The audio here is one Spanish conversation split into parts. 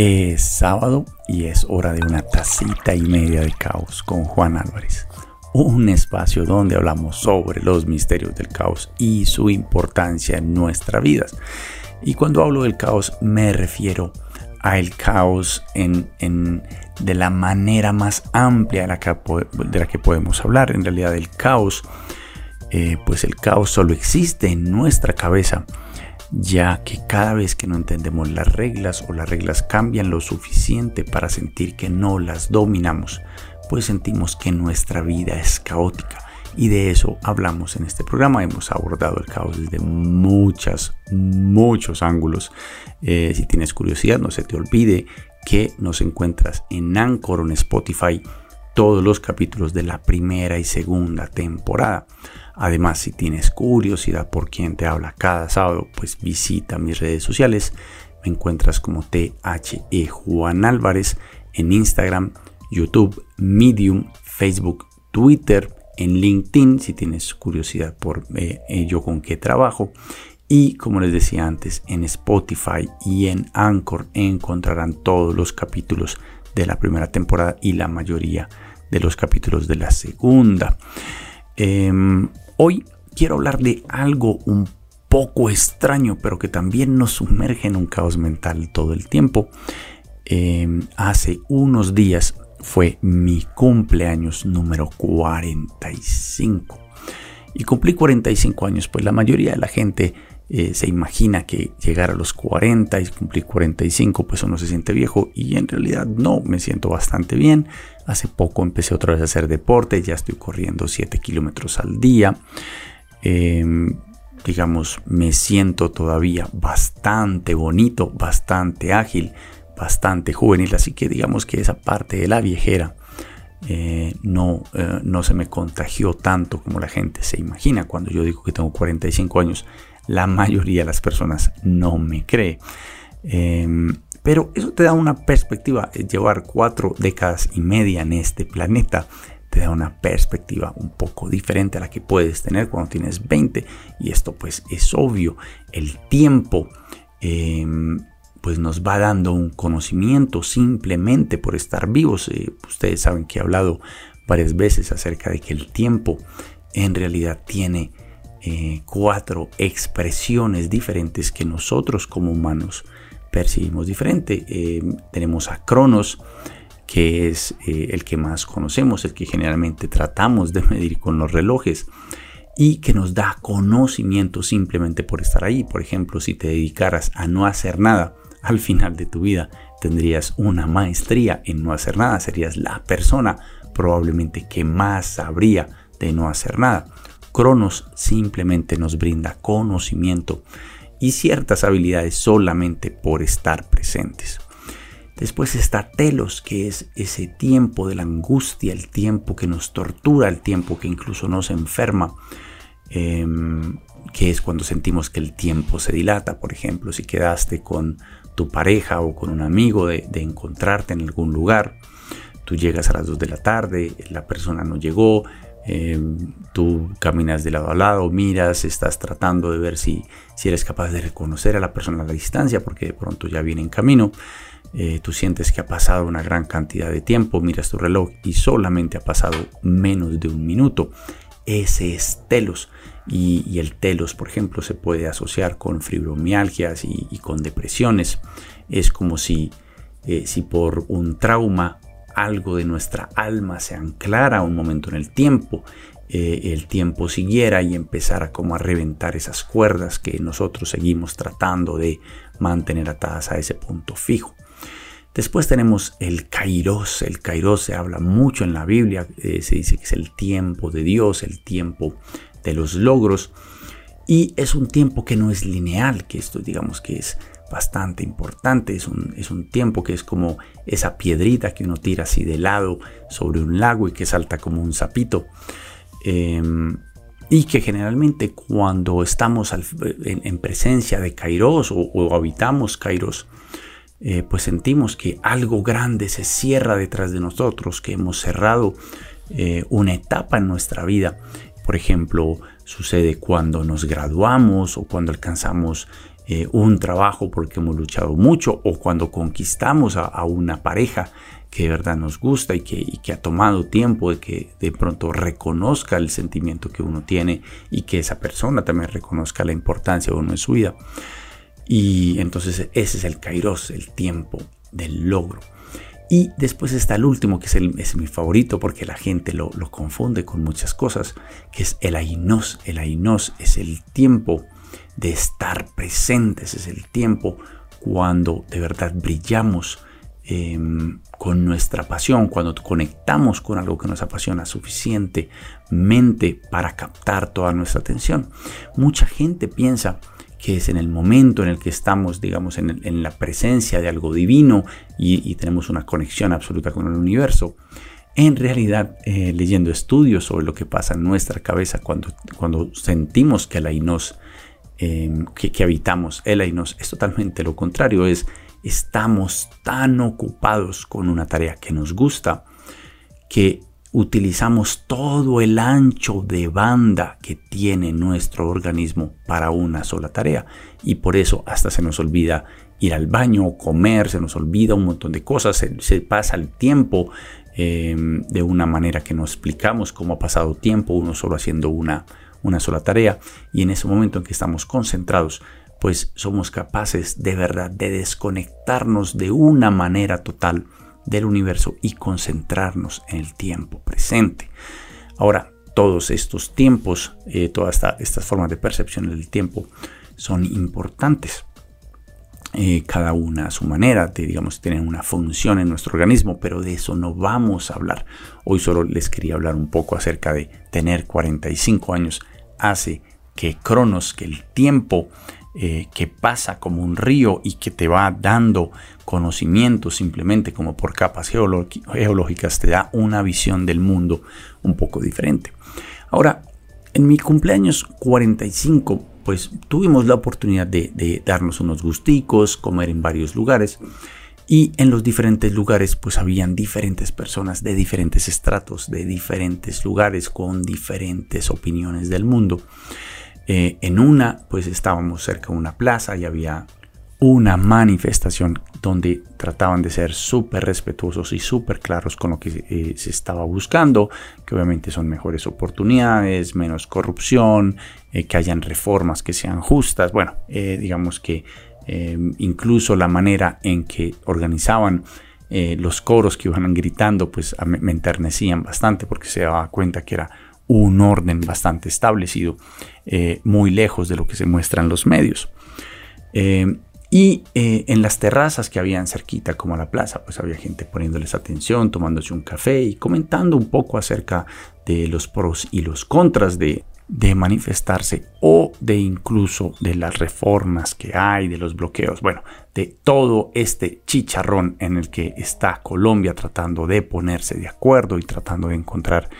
Es sábado y es hora de una tacita y media de caos con Juan Álvarez. Un espacio donde hablamos sobre los misterios del caos y su importancia en nuestras vidas. Y cuando hablo del caos me refiero a el caos en, de la manera más amplia de la, que, de la que podemos hablar. En realidad el caos, eh, pues el caos solo existe en nuestra cabeza ya que cada vez que no entendemos las reglas o las reglas cambian lo suficiente para sentir que no las dominamos, pues sentimos que nuestra vida es caótica. Y de eso hablamos en este programa. Hemos abordado el caos desde muchas, muchos ángulos. Eh, si tienes curiosidad, no se te olvide que nos encuentras en Anchor o en Spotify todos los capítulos de la primera y segunda temporada. Además, si tienes curiosidad por quién te habla cada sábado, pues visita mis redes sociales. Me encuentras como THE Juan Álvarez en Instagram, YouTube, Medium, Facebook, Twitter, en LinkedIn, si tienes curiosidad por eh, yo con qué trabajo. Y como les decía antes, en Spotify y en Anchor encontrarán todos los capítulos de la primera temporada y la mayoría de los capítulos de la segunda. Em, Hoy quiero hablar de algo un poco extraño, pero que también nos sumerge en un caos mental todo el tiempo. Em, hace unos días fue mi cumpleaños número 45. Y cumplí 45 años, pues la mayoría de la gente eh, se imagina que llegar a los 40 y cumplir 45 pues uno se siente viejo y en realidad no, me siento bastante bien. Hace poco empecé otra vez a hacer deporte, ya estoy corriendo 7 kilómetros al día. Em, digamos, me siento todavía bastante bonito, bastante ágil, bastante juvenil, así que digamos que esa parte de la viejera eh, no, eh, no se me contagió tanto como la gente se imagina. Cuando yo digo que tengo 45 años, la mayoría de las personas no me cree. Em, pero eso te da una perspectiva, eh, llevar cuatro décadas y media en este planeta te da una perspectiva un poco diferente a la que puedes tener cuando tienes 20 y esto pues es obvio, el tiempo em, pues nos va dando un conocimiento simplemente por estar vivos. Eh, ustedes saben que he hablado varias veces acerca de que el tiempo en realidad tiene eh, cuatro expresiones diferentes que nosotros como humanos percibimos diferente. Eh, tenemos a Cronos, que es eh, el que más conocemos, el que generalmente tratamos de medir con los relojes y que nos da conocimiento simplemente por estar ahí. Por ejemplo, si te dedicaras a no hacer nada, al final de tu vida tendrías una maestría en no hacer nada, serías la persona probablemente que más sabría de no hacer nada. Cronos simplemente nos brinda conocimiento y ciertas habilidades solamente por estar presentes. Después está Telos, que es ese tiempo de la angustia, el tiempo que nos tortura, el tiempo que incluso nos enferma, em, que es cuando sentimos que el tiempo se dilata. Por ejemplo, si quedaste con tu pareja o con un amigo de, de encontrarte en algún lugar, tú llegas a las 2 de la tarde, la persona no llegó, Em, tú caminas de lado a lado, miras, estás tratando de ver si, si eres capaz de reconocer a la persona a la distancia, porque de pronto ya viene en camino. Eh, tú sientes que ha pasado una gran cantidad de tiempo, miras tu reloj y solamente ha pasado menos de un minuto. Ese es telos. Y, el telos, por ejemplo, se puede asociar con fibromialgias y, con depresiones. Es como si, eh, si por un trauma algo de nuestra alma se anclara un momento en el tiempo, eh, el tiempo siguiera y empezara como a reventar esas cuerdas que nosotros seguimos tratando de mantener atadas a ese punto fijo. Después tenemos el kairos. El kairos se habla mucho en la Biblia. Eh, se dice que es el tiempo de Dios, el tiempo de los logros. Y es un tiempo que no es lineal, que esto digamos que es bastante importante. Es un, es un tiempo que es como esa piedrita que uno tira así de lado sobre un lago y que salta como un sapito. Em, y que generalmente cuando estamos en, presencia de Kairos o, habitamos Kairos, eh, pues sentimos que algo grande se cierra detrás de nosotros, que hemos cerrado eh, una etapa en nuestra vida. Por ejemplo, sucede cuando nos graduamos o cuando alcanzamos eh, un trabajo porque hemos luchado mucho o cuando conquistamos a, una pareja que de verdad nos gusta y que, que, ha tomado tiempo de que de pronto reconozca el sentimiento que uno tiene y que esa persona también reconozca la importancia de uno en su vida. Y entonces ese es el kairos, el tiempo del logro. Y después está el último, que es, el, es mi favorito porque la gente lo, lo, confunde con muchas cosas, que es el ainos. El ainos es el tiempo de estar presentes, es el tiempo cuando de verdad brillamos em, con nuestra pasión, cuando conectamos con algo que nos apasiona suficientemente para captar toda nuestra atención. Mucha gente piensa que es en el momento en el que estamos, digamos, en, la presencia de algo divino y, tenemos una conexión absoluta con el universo. En realidad, eh, leyendo estudios sobre lo que pasa en nuestra cabeza cuando, cuando sentimos que la Inos Em, que, habitamos, él y nos, es totalmente lo contrario, es estamos tan ocupados con una tarea que nos gusta que utilizamos todo el ancho de banda que tiene nuestro organismo para una sola tarea. Y por eso hasta se nos olvida ir al baño, comer, se nos olvida un montón de cosas, se, pasa el tiempo em, de una manera que no explicamos cómo ha pasado tiempo uno solo haciendo una, una sola tarea y en ese momento en que estamos concentrados, pues somos capaces de verdad de desconectarnos de una manera total del universo y concentrarnos en el tiempo presente. Ahora, todos estos tiempos, eh, todas estas formas de percepción del tiempo son importantes. Eh, cada una a su manera, de, digamos, tienen una función en nuestro organismo, pero de eso no vamos a hablar. Hoy solo les quería hablar un poco acerca de tener 45 años hace que Cronos, que el tiempo eh, que pasa como un río y que te va dando conocimiento simplemente como por capas geológicas, te da una visión del mundo un poco diferente. Ahora, en mi cumpleaños 45, pues tuvimos la oportunidad de, darnos unos gusticos, comer en varios lugares. Y en los diferentes lugares pues habían diferentes personas de diferentes estratos, de diferentes lugares, con diferentes opiniones del mundo. Eh, en una pues estábamos cerca de una plaza y había una manifestación donde trataban de ser súper respetuosos y súper claros con lo que eh, se estaba buscando, que obviamente son mejores oportunidades, menos corrupción, eh, que hayan reformas que sean justas, bueno, eh, digamos que incluso la manera en que organizaban los coros que iban gritando, pues me enternecían bastante porque se daba cuenta que era un orden bastante establecido, muy lejos de lo que se muestra en los medios. Y eh, en las terrazas que habían cerquita, como la plaza, pues había gente poniéndoles atención, tomándose un café y comentando un poco acerca de los pros y los contras de, de manifestarse o de incluso de las reformas que hay, de los bloqueos, bueno, de todo este chicharrón en el que está Colombia tratando de ponerse de acuerdo y tratando de encontrar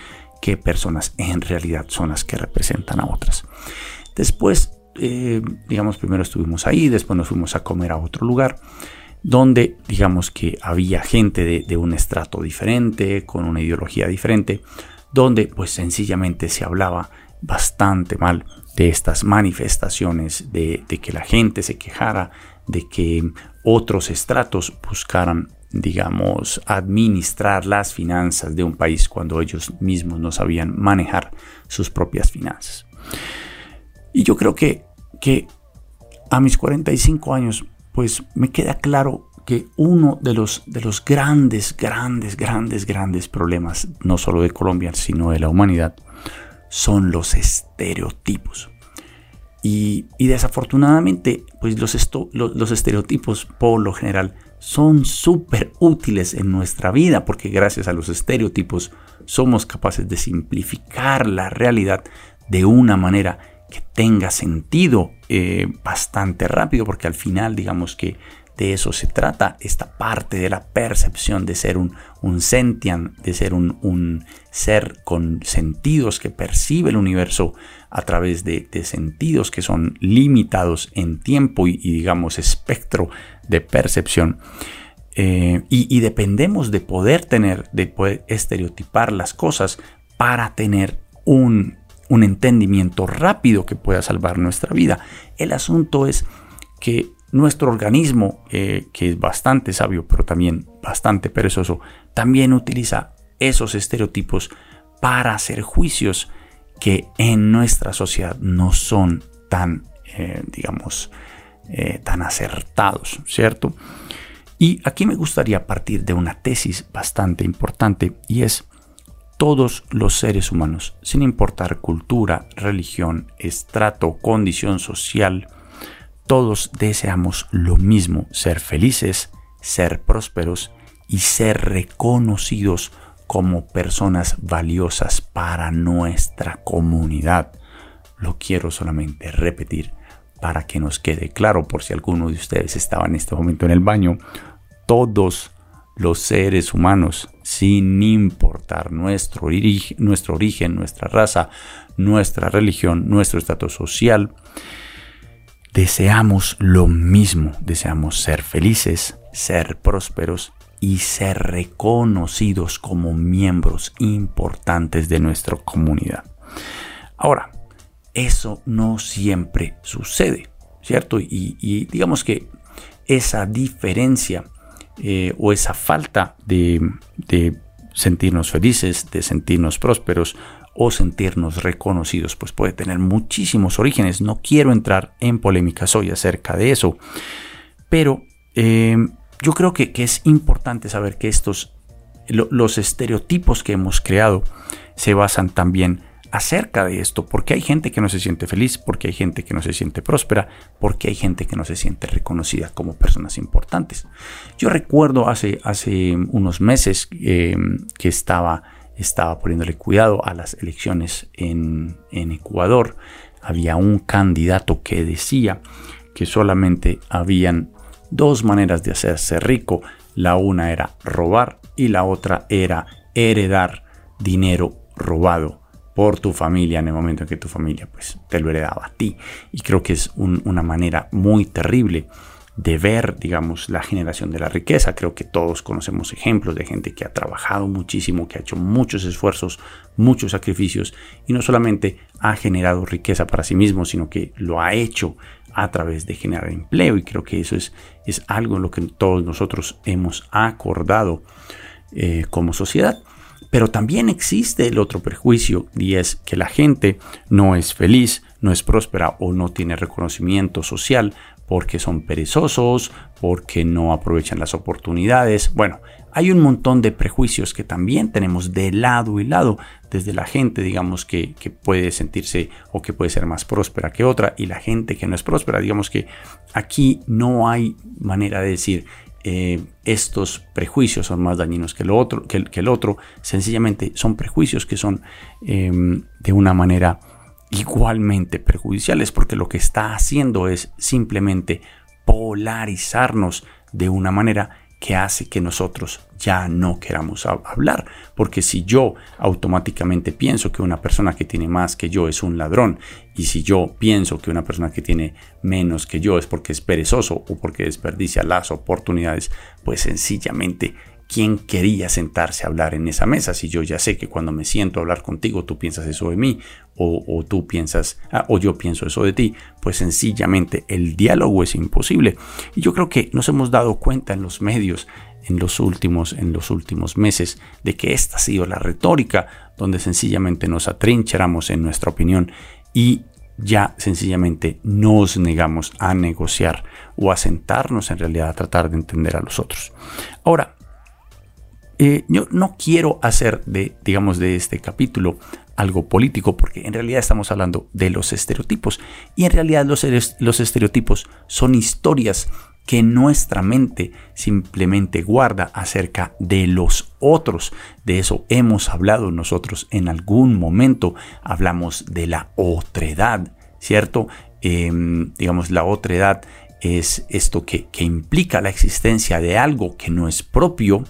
qué personas en realidad son las que representan a otras. Después eh, digamos, primero estuvimos ahí, después nos fuimos a comer a otro lugar, donde, digamos, que había gente de, un estrato diferente, con una ideología diferente, donde, pues, sencillamente se hablaba bastante mal de estas manifestaciones, de, que la gente se quejara, de que otros estratos buscaran digamos, administrar las finanzas de un país cuando ellos mismos no sabían manejar sus propias finanzas. Y yo creo que que a mis 45 años, pues me queda claro que uno de los, de los grandes, grandes, grandes, grandes problemas, no solo de Colombia, sino de la humanidad, son los estereotipos. Y, desafortunadamente, pues los, los, estereotipos por lo general son súper útiles en nuestra vida porque gracias a los estereotipos somos capaces de simplificar la realidad de una manera que tenga sentido eh, bastante rápido, porque al final digamos que de eso se trata, esta parte de la percepción de ser un, un sentian, de ser un, ser con sentidos que percibe el universo a través de, sentidos que son limitados en tiempo y, digamos espectro de percepción. Eh, y, dependemos de poder tener, de poder estereotipar las cosas para tener un, un entendimiento rápido que pueda salvar nuestra vida. El asunto es que nuestro organismo, eh, que es bastante sabio, pero también bastante perezoso, también utiliza esos estereotipos para hacer juicios que en nuestra sociedad no son tan, eh, digamos, eh, tan acertados, ¿cierto? Y aquí me gustaría partir de una tesis bastante importante y es todos los seres humanos, sin importar cultura, religión, estrato, condición social, todos deseamos lo mismo, ser felices, ser prósperos y ser reconocidos como personas valiosas para nuestra comunidad. Lo quiero solamente repetir para que nos quede claro por si alguno de ustedes estaba en este momento en el baño. Todos los seres humanos, sin importar nuestro, nuestro origen, nuestra raza, nuestra religión, nuestro estatus social, deseamos lo mismo, deseamos ser felices, ser prósperos y ser reconocidos como miembros importantes de nuestra comunidad. Ahora, eso no siempre sucede, ¿cierto? Y, digamos que esa diferencia eh, o esa falta de, sentirnos felices, de sentirnos prósperos o sentirnos reconocidos, pues puede tener muchísimos orígenes. No quiero entrar en polémicas hoy acerca de eso, pero eh, yo creo que, es importante saber que estos, los estereotipos que hemos creado se basan también acerca de esto, porque hay gente que no se siente feliz, porque hay gente que no se siente próspera, porque hay gente que no se siente reconocida como personas importantes. Yo recuerdo hace, hace unos meses em, que estaba, estaba poniéndole cuidado a las elecciones en, en Ecuador. Había un candidato que decía que solamente habían dos maneras de hacerse rico. La una era robar y la otra era heredar dinero robado por tu familia en el momento en que tu familia pues te lo heredaba a ti. Y creo que es una manera muy terrible de ver, digamos, la generación de la riqueza. Creo que todos conocemos ejemplos de gente que ha trabajado muchísimo, que ha hecho muchos esfuerzos, muchos sacrificios y no solamente ha generado riqueza para sí mismo, sino que lo ha hecho a través de generar empleo y creo que eso es, es algo en lo que todos nosotros hemos acordado eh, como sociedad. Pero también existe el otro prejuicio y es que la gente no es feliz, no es próspera o no tiene reconocimiento social porque son perezosos, porque no aprovechan las oportunidades. Bueno, hay un montón de prejuicios que también tenemos de lado y lado, desde la gente, digamos, que, puede sentirse o que puede ser más próspera que otra, y la gente que no es próspera, digamos que aquí no hay manera de decir, eh, estos prejuicios son más dañinos que, lo otro, que, el otro, sencillamente son prejuicios que son em, de una manera igualmente perjudiciales, porque lo que está haciendo es simplemente polarizarnos de una manera que hace que nosotros ya no queramos hablar. Porque si yo automáticamente pienso que una persona que tiene más que yo es un ladrón, y si yo pienso que una persona que tiene menos que yo es porque es perezoso o porque desperdicia las oportunidades, pues sencillamente ¿quién quería sentarse a hablar en esa mesa? Si yo ya sé que cuando me siento a hablar contigo tú piensas eso de mí o, tú piensas ah, o yo pienso eso de ti, pues sencillamente el diálogo es imposible. Y yo creo que nos hemos dado cuenta en los medios en los últimos en los últimos meses de que esta ha sido la retórica donde sencillamente nos atrincheramos en nuestra opinión y ya sencillamente nos negamos a negociar o a sentarnos en realidad a tratar de entender a los otros. Ahora, eh, yo no quiero hacer de, digamos, de este capítulo algo político, porque en realidad estamos hablando de los estereotipos. Y en realidad los, los estereotipos son historias que nuestra mente simplemente guarda acerca de los otros. De eso hemos hablado nosotros en algún momento. Hablamos de la otredad, ¿cierto? Em, digamos, la otra edad es esto que, implica la existencia de algo que no es propio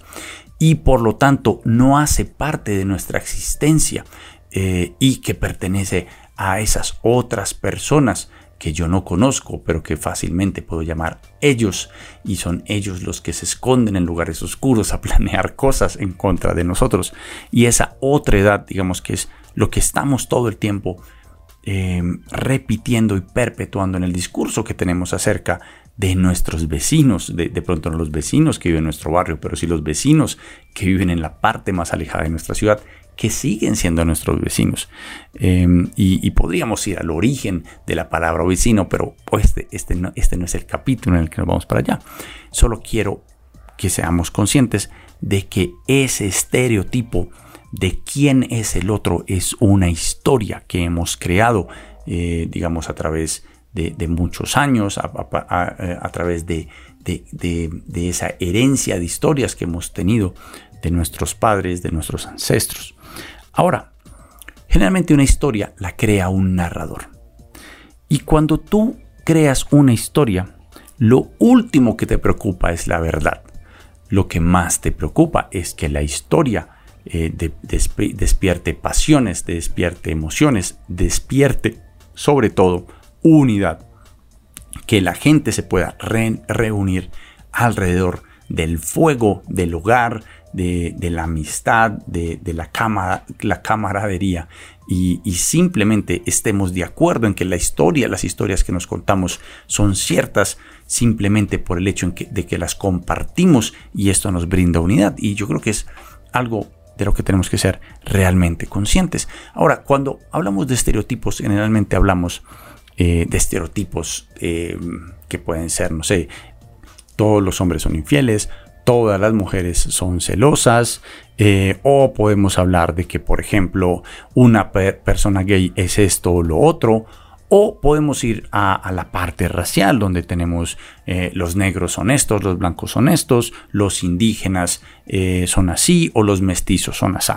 y por lo tanto no hace parte de nuestra existencia eh, y que pertenece a esas otras personas que yo no conozco, pero que fácilmente puedo llamar ellos, y son ellos los que se esconden en lugares oscuros a planear cosas en contra de nosotros. Y esa otra edad, digamos que es lo que estamos todo el tiempo eh, repitiendo y perpetuando en el discurso que tenemos acerca de nuestros vecinos, de, pronto no los vecinos que viven en nuestro barrio, pero sí los vecinos que viven en la parte más alejada de nuestra ciudad, que siguen siendo nuestros vecinos. Em, y, podríamos ir al origen de la palabra vecino, pero este, este, no, este no es el capítulo en el que nos vamos para allá. Solo quiero que seamos conscientes de que ese estereotipo de quién es el otro es una historia que hemos creado, eh, digamos, a través de, muchos años, a, través de, de, esa herencia de historias que hemos tenido de nuestros padres, de nuestros ancestros. Ahora, generalmente una historia la crea un narrador. Y cuando tú creas una historia, lo último que te preocupa es la verdad. Lo que más te preocupa es que la historia eh, despierte pasiones, despierte emociones, despierte sobre todo unidad, que la gente se pueda reunir alrededor del fuego, del hogar, de, la amistad, de, la, la camaradería y, simplemente estemos de acuerdo en que la historia, las historias que nos contamos son ciertas simplemente por el hecho de que las compartimos y esto nos brinda unidad. Y yo creo que es algo de lo que tenemos que ser realmente conscientes. Ahora, cuando hablamos de estereotipos, generalmente hablamos eh, de estereotipos eh, que pueden ser, no sé, todos los hombres son infieles, todas las mujeres son celosas, eh, o podemos hablar de que, por ejemplo, una persona gay es esto o lo otro, o podemos ir a, la parte racial, donde tenemos eh, los negros son estos, los blancos son estos, los indígenas eh, son así, o los mestizos son así.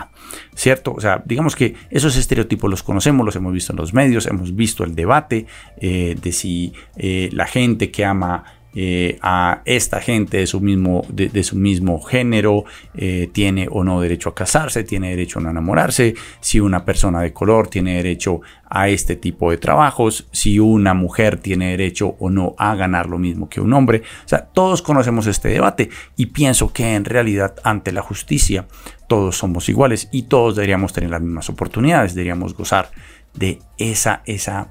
¿Cierto? O sea, digamos que esos estereotipos los conocemos, los hemos visto en los medios, hemos visto el debate eh, de si la gente que ama eh, a esta gente de su mismo, de, su mismo género eh, tiene o no derecho a casarse, tiene derecho a no enamorarse, si una persona de color tiene derecho a este tipo de trabajos, si una mujer tiene derecho o no a ganar lo mismo que un hombre. O sea, todos conocemos este debate y pienso que en realidad ante la justicia todos somos iguales y todos deberíamos tener las mismas oportunidades, deberíamos gozar de esa, esa,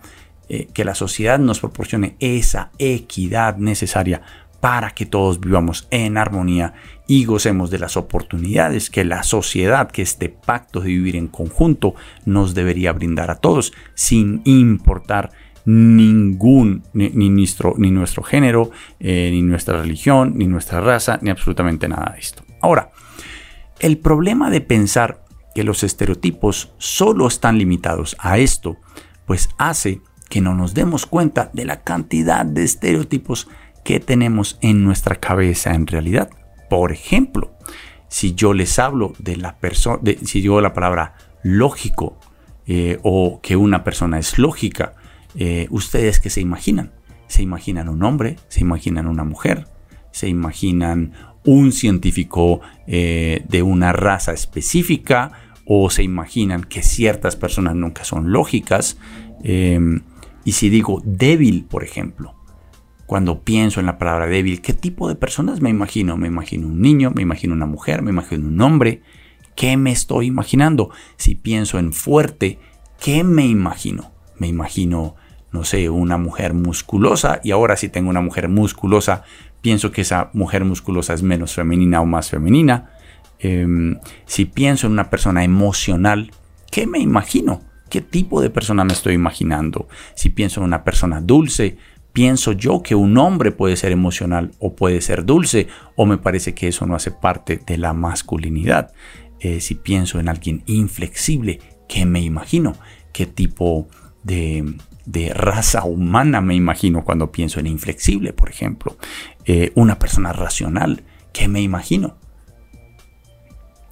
eh, que la sociedad nos proporcione esa equidad necesaria para que todos vivamos en armonía y gocemos de las oportunidades que la sociedad, que este pacto de vivir en conjunto nos debería brindar a todos, sin importar ningún, ni, nuestro, ni nuestro género, eh, ni nuestra religión, ni nuestra raza, ni absolutamente nada de esto. Ahora, el problema de pensar que los estereotipos solo están limitados a esto, pues hace que no nos demos cuenta de la cantidad de estereotipos que tenemos en nuestra cabeza en realidad. Por ejemplo, si yo les hablo de la persona, si digo la palabra lógico eh, o que una persona es lógica, eh, ustedes qué se imaginan? ¿Se imaginan un hombre? ¿Se imaginan una mujer? ¿Se imaginan un científico eh, de una raza específica? ¿O se imaginan que ciertas personas nunca son lógicas? Y si digo débil, por ejemplo, cuando pienso en la palabra débil, ¿qué tipo de personas me imagino? Me imagino un niño, me imagino una mujer, me imagino un hombre. ¿Qué me estoy imaginando? Si pienso en fuerte, ¿qué me imagino? Me imagino, no sé, una mujer musculosa y ahora si tengo una mujer musculosa, pienso que esa mujer musculosa es menos femenina o más femenina. Em, si pienso en una persona emocional, ¿qué me imagino? ¿Qué tipo de persona me estoy imaginando? Si pienso en una persona dulce, ¿pienso yo que un hombre puede ser emocional o puede ser dulce? ¿O me parece que eso no hace parte de la masculinidad? Eh, si pienso en alguien inflexible, ¿qué me imagino? ¿Qué tipo de, raza humana me imagino cuando pienso en inflexible, por ejemplo? Eh, una persona racional, ¿qué me imagino?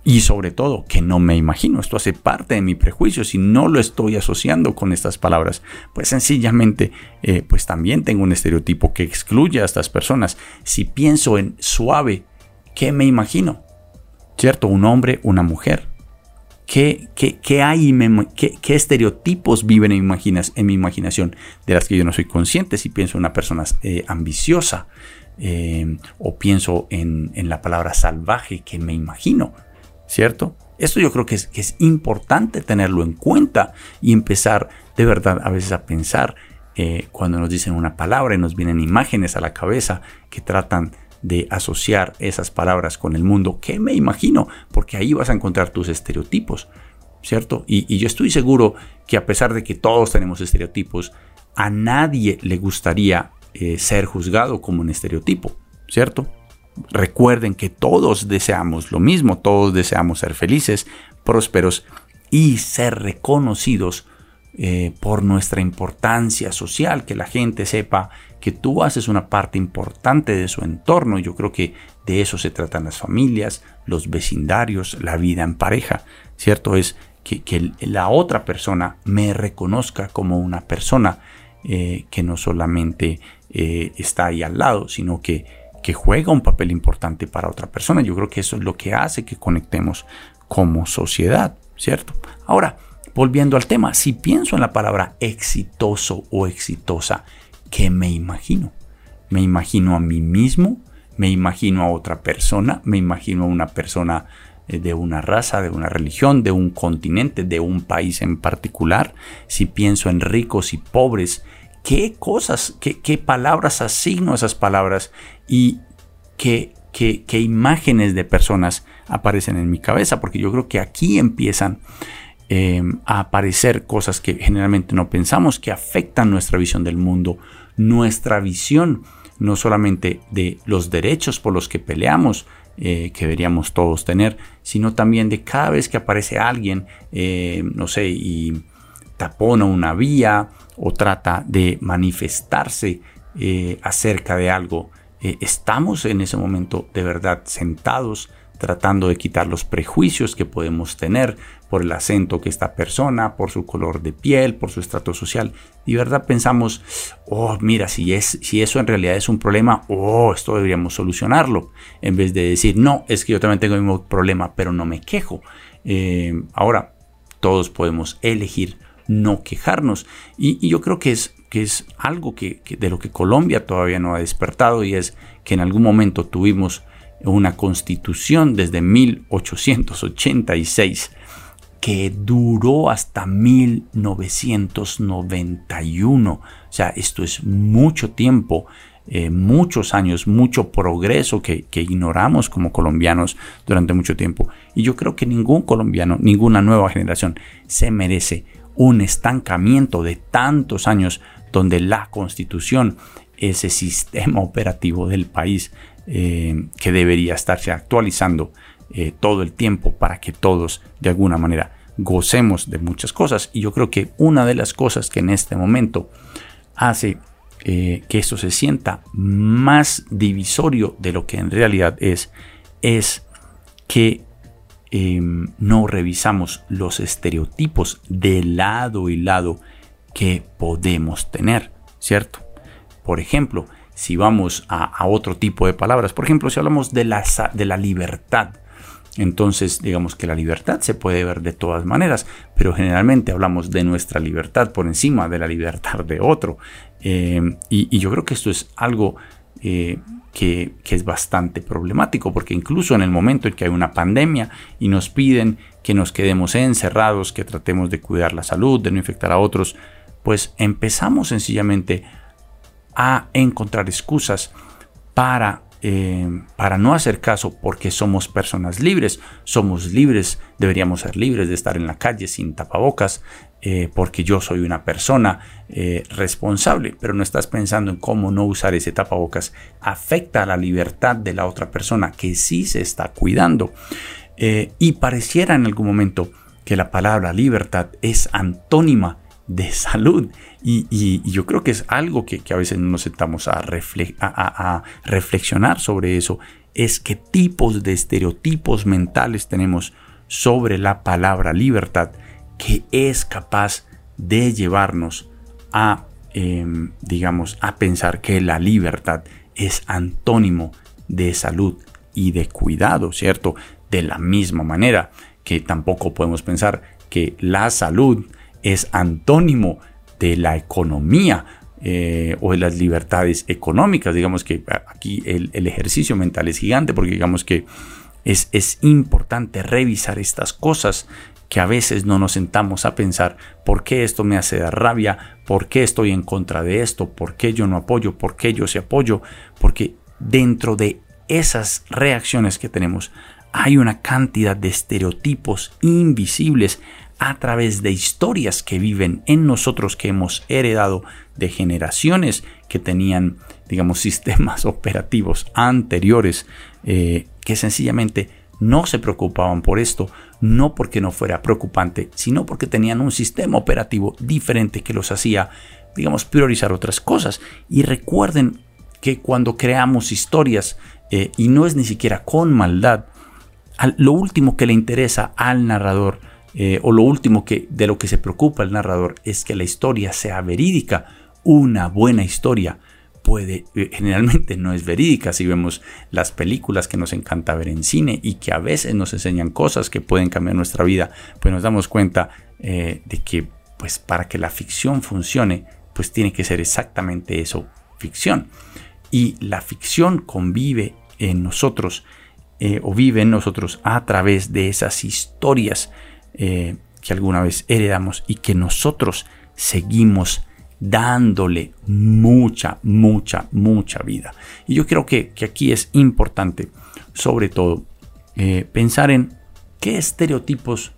Y sobre todo que no me imagino. Esto hace parte de mi prejuicio. Si no lo estoy asociando con estas palabras, pues sencillamente, eh, pues también tengo un estereotipo que excluye a estas personas. Si pienso en suave, ¿qué me imagino? ¿Cierto? Un hombre, una mujer. ¿Qué, qué, hay, qué, estereotipos viven en, en, mi imaginación de las que yo no soy consciente? Si pienso en una persona eh, ambiciosa eh, o pienso en, en la palabra salvaje que me imagino ¿cierto? Esto yo creo que es, importante tenerlo en cuenta y empezar de verdad a veces a pensar eh, cuando nos dicen una palabra y nos vienen imágenes a la cabeza que tratan de asociar esas palabras con el mundo. ¿Qué me imagino? Porque ahí vas a encontrar tus estereotipos, ¿cierto? Y, yo estoy seguro que a pesar de que todos tenemos estereotipos, a nadie le gustaría eh, ser juzgado como un estereotipo, ¿cierto? Recuerden que todos deseamos lo mismo, todos deseamos ser felices, prósperos y ser reconocidos eh, por nuestra importancia social, que la gente sepa que tú haces una parte importante de su entorno. Yo creo que de eso se tratan las familias, los vecindarios, la vida en pareja, ¿cierto? Es que, la otra persona me reconozca como una persona eh, que no solamente eh, está ahí al lado, sino que que juega un papel importante para otra persona. Yo creo que eso es lo que hace que conectemos como sociedad, ¿cierto? Ahora, volviendo al tema, si pienso en la palabra exitoso o exitosa, ¿qué me imagino? Me imagino a mí mismo, me imagino a otra persona, me imagino a una persona eh, de una raza, de una religión, de un continente, de un país en particular. Si pienso en ricos y pobres, qué cosas, qué, palabras asigno a esas palabras y qué, qué, imágenes de personas aparecen en mi cabeza, porque yo creo que aquí empiezan em, a aparecer cosas que generalmente no pensamos, que afectan nuestra visión del mundo, nuestra visión no solamente de los derechos por los que peleamos, eh, que deberíamos todos tener, sino también de cada vez que aparece alguien, eh, no sé, y tapona una vía o trata de manifestarse eh, acerca de algo, eh, estamos en ese momento de verdad sentados tratando de quitar los prejuicios que podemos tener por el acento que esta persona, por su color de piel, por su estrato social. Y verdad pensamos, oh, mira, si, es, si eso en realidad es un problema, oh, esto deberíamos solucionarlo. En vez de decir, no, es que yo también tengo el mismo problema, pero no me quejo. Eh, ahora, todos podemos elegir no quejarnos. Y, yo creo que es, que es algo que, de lo que Colombia todavía no ha despertado y es que en algún momento tuvimos una constitución desde 1886 que duró hasta 1991. O sea, esto es mucho tiempo, eh, muchos años, mucho progreso que, que, ignoramos como colombianos durante mucho tiempo. Y yo creo que ningún colombiano, ninguna nueva generación se merece un estancamiento de tantos años donde la constitución, ese sistema operativo del país eh, que debería estarse actualizando eh, todo el tiempo para que todos de alguna manera gocemos de muchas cosas. Y yo creo que una de las cosas que en este momento hace eh, que esto se sienta más divisorio de lo que en realidad es, es que Em, no revisamos los estereotipos de lado y lado que podemos tener, ¿cierto? Por ejemplo, si vamos a, otro tipo de palabras, por ejemplo, si hablamos de la, de la libertad, entonces digamos que la libertad se puede ver de todas maneras, pero generalmente hablamos de nuestra libertad por encima de la libertad de otro. Em, y, yo creo que esto es algo eh, que, es bastante problemático, porque incluso en el momento en que hay una pandemia y nos piden que nos quedemos encerrados, que tratemos de cuidar la salud, de no infectar a otros, pues empezamos sencillamente a encontrar excusas para eh, para no hacer caso porque somos personas libres, somos libres, deberíamos ser libres de estar en la calle sin tapabocas eh, porque yo soy una persona eh, responsable, pero no estás pensando en cómo no usar ese tapabocas afecta a la libertad de la otra persona que sí se está cuidando. y pareciera en algún momento que la palabra libertad es antónima de salud. Y, yo creo que es algo que, a veces nos sentamos a, a, reflexionar sobre eso es qué tipos de estereotipos mentales tenemos sobre la palabra libertad que es capaz de llevarnos a, em, digamos, a pensar que la libertad es antónimo de salud y de cuidado, ¿cierto? De la misma manera que tampoco podemos pensar que la salud es antónimo de la economía eh, o de las libertades económicas. Digamos que aquí el, ejercicio mental es gigante porque digamos que es, es importante revisar estas cosas que a veces no nos sentamos a pensar por qué esto me hace dar rabia, por qué estoy en contra de esto, por qué yo no apoyo, por qué yo sí apoyo, porque dentro de esas reacciones que tenemos hay una cantidad de estereotipos invisibles a través de historias que viven en nosotros que hemos heredado de generaciones que tenían, digamos, sistemas operativos anteriores eh, que sencillamente no se preocupaban por esto, no porque no fuera preocupante, sino porque tenían un sistema operativo diferente que los hacía, digamos, priorizar otras cosas. Y recuerden que cuando creamos historias, eh, y no es ni siquiera con maldad, lo último que le interesa al narrador eh, o lo último que de lo que se preocupa el narrador es que la historia sea verídica. Una buena historia puede, eh, generalmente no es verídica. Si vemos las películas que nos encanta ver en cine y que a veces nos enseñan cosas que pueden cambiar nuestra vida, pues nos damos cuenta eh, de que pues para que la ficción funcione, pues tiene que ser exactamente eso, ficción. Y la ficción convive en nosotros eh, o vive en nosotros a través de esas historias que alguna vez heredamos y que nosotros seguimos dándole mucha, mucha, mucha vida. Y yo creo que, aquí es importante, sobre todo, eh, pensar en qué estereotipos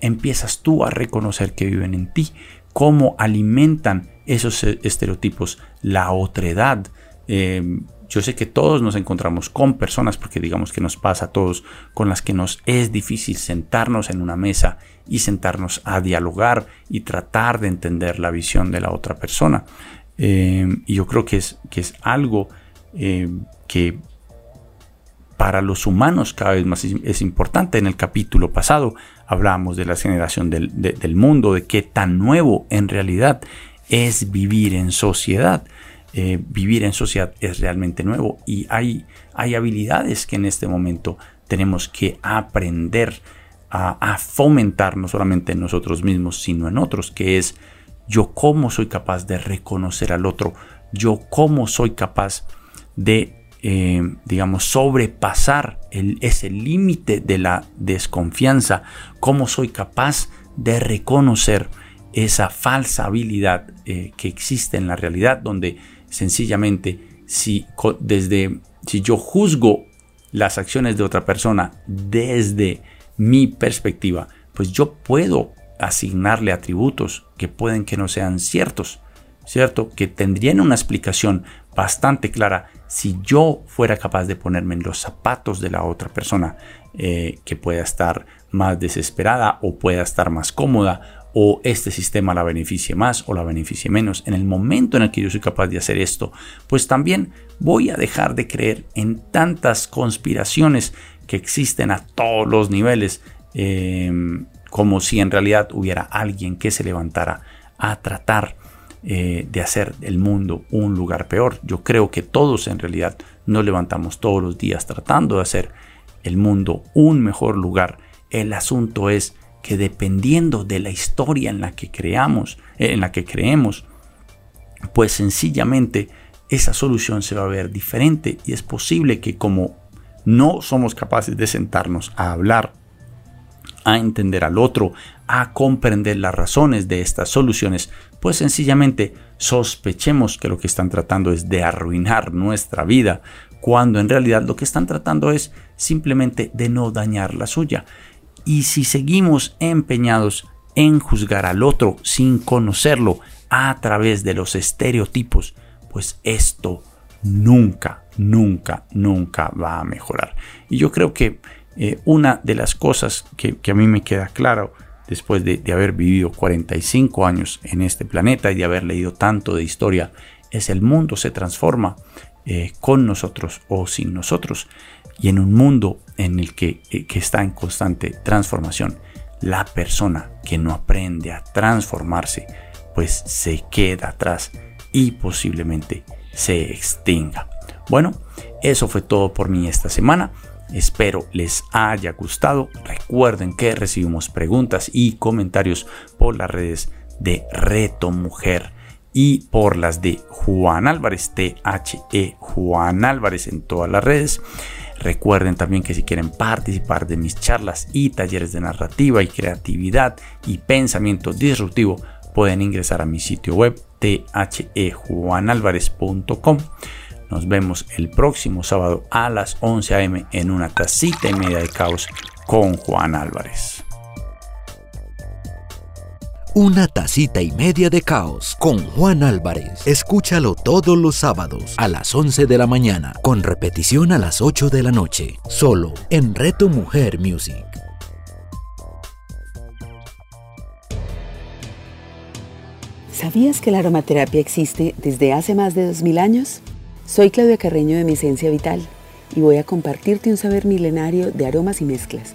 empiezas tú a reconocer que viven en ti, cómo alimentan esos estereotipos la otredad, eh, yo sé que todos nos encontramos con personas, porque digamos que nos pasa a todos, con las que nos es difícil sentarnos en una mesa y sentarnos a dialogar y tratar de entender la visión de la otra persona. Eh, y yo creo que es, que es algo eh, que para los humanos cada vez más es importante. En el capítulo pasado hablábamos de la generación del, del mundo, de qué tan nuevo en realidad es vivir en sociedad. Eh, vivir en sociedad es realmente nuevo y hay, hay habilidades que en este momento tenemos que aprender a, fomentar no solamente en nosotros mismos, sino en otros, que es yo cómo soy capaz de reconocer al otro, yo cómo soy capaz de, eh, digamos, sobrepasar el, ese límite de la desconfianza, cómo soy capaz de reconocer esa falsa habilidad eh, que existe en la realidad, donde Sencillamente, si, desde, si yo juzgo las acciones de otra persona desde mi perspectiva, pues yo puedo asignarle atributos que pueden que no sean ciertos, ¿cierto? Que tendrían una explicación bastante clara si yo fuera capaz de ponerme en los zapatos de la otra persona eh, que pueda estar más desesperada o pueda estar más cómoda o este sistema la beneficie más o la beneficie menos. En el momento en el que yo soy capaz de hacer esto, pues también voy a dejar de creer en tantas conspiraciones que existen a todos los niveles, em, como si en realidad hubiera alguien que se levantara a tratar eh, de hacer el mundo un lugar peor. Yo creo que todos en realidad nos levantamos todos los días tratando de hacer el mundo un mejor lugar. El asunto es que dependiendo de la historia en la que creamos, eh, en la que creemos, pues sencillamente esa solución se va a ver diferente y es posible que como no somos capaces de sentarnos a hablar, a entender al otro, a comprender las razones de estas soluciones, pues sencillamente sospechemos que lo que están tratando es de arruinar nuestra vida, cuando en realidad lo que están tratando es simplemente de no dañar la suya. Y si seguimos empeñados en juzgar al otro sin conocerlo a través de los estereotipos, pues esto nunca, nunca, nunca va a mejorar. Y yo creo que eh, una de las cosas que, a mí me queda claro después de, haber vivido 45 años en este planeta y de haber leído tanto de historia es el mundo se transforma eh, con nosotros o sin nosotros. Y en un mundo en el que, eh, que está en constante transformación, la persona que no aprende a transformarse, pues se queda atrás y posiblemente se extinga. Bueno, eso fue todo por mí esta semana. Espero les haya gustado. Recuerden que recibimos preguntas y comentarios por las redes de Reto Mujer y por las de Juan Álvarez, T-H-E Juan Álvarez en todas las redes. Recuerden también que si quieren participar de mis charlas y talleres de narrativa y creatividad y pensamiento disruptivo, pueden ingresar a mi sitio web thejuanalvarez.com. Nos vemos el próximo sábado a las 11 am en una tacita y media de caos con Juan Álvarez. Una tacita y media de caos con Juan Álvarez. Escúchalo todos los sábados a las 11 de la mañana, con repetición a las 8 de la noche, solo en Reto Mujer Music. ¿Sabías que la aromaterapia existe desde hace más de 2000 años? Soy Claudia Carreño de Mi Esencia Vital y voy a compartirte un saber milenario de aromas y mezclas